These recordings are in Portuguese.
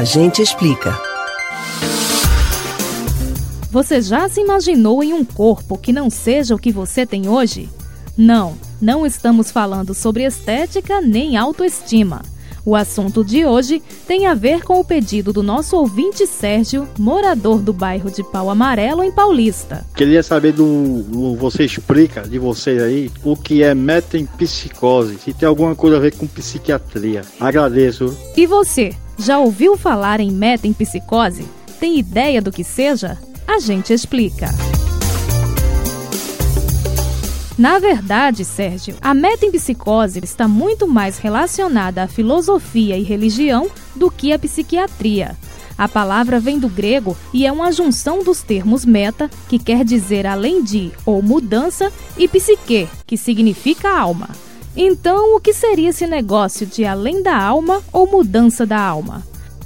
A gente explica. Você já se imaginou em um corpo que não seja o que você tem hoje? Não, não estamos falando sobre estética nem autoestima. O assunto de hoje tem a ver com o pedido do nosso ouvinte Sérgio, morador do bairro de Pau Amarelo, em Paulista. Queria saber do, do você explica de vocês aí o que é metempsicose, se tem alguma coisa a ver com psiquiatria. Agradeço. E você, já ouviu falar em metempsicose? Tem ideia do que seja? A gente explica. Na verdade, Sérgio, a metempsicose está muito mais relacionada à filosofia e religião do que à psiquiatria. A palavra vem do grego e é uma junção dos termos meta, que quer dizer além de ou mudança, e psique, que significa alma. Então, o que seria esse negócio de além da alma ou mudança da alma?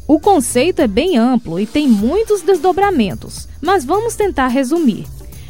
O conceito é bem amplo e tem muitos desdobramentos, mas vamos tentar resumir.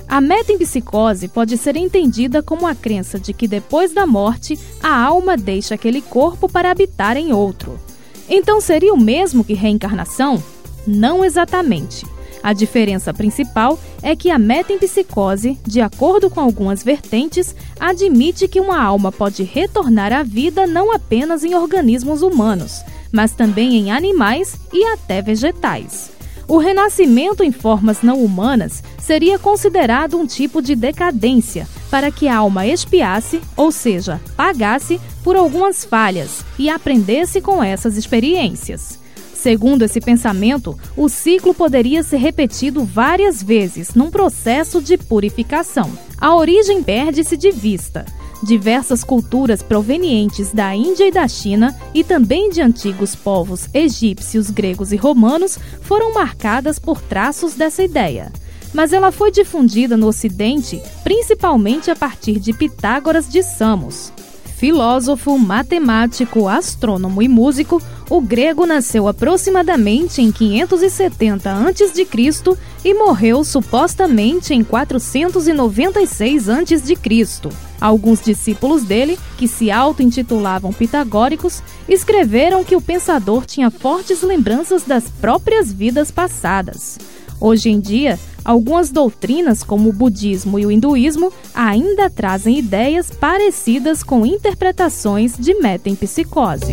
A metempsicose pode ser entendida como a crença de que depois da morte a alma deixa aquele corpo para habitar em outro. Então seria o mesmo que reencarnação? Não exatamente. A diferença principal é que a metempsicose, de acordo com algumas vertentes, admite que uma alma pode retornar à vida não apenas em organismos humanos, mas também em animais e até vegetais. O renascimento em formas não humanas seria considerado um tipo de decadência, para que a alma expiasse, ou seja, pagasse por algumas falhas e aprendesse com essas experiências. Segundo esse pensamento, o ciclo poderia ser repetido várias vezes num processo de purificação. A origem perde-se de vista. Diversas culturas provenientes da Índia e da China e também de antigos povos egípcios, gregos e romanos foram marcadas por traços dessa ideia mas ela foi difundida no Ocidente principalmente a partir de Pitágoras de Samos. Filósofo, matemático, astrônomo e músico, o grego nasceu aproximadamente em 570 a.C. e morreu supostamente em 496 a.C. Alguns discípulos dele, que se auto-intitulavam pitagóricos, escreveram que o pensador tinha fortes lembranças das próprias vidas passadas. Hoje em dia, algumas doutrinas, como o budismo e o hinduísmo, ainda trazem ideias parecidas com interpretações de metempsicose.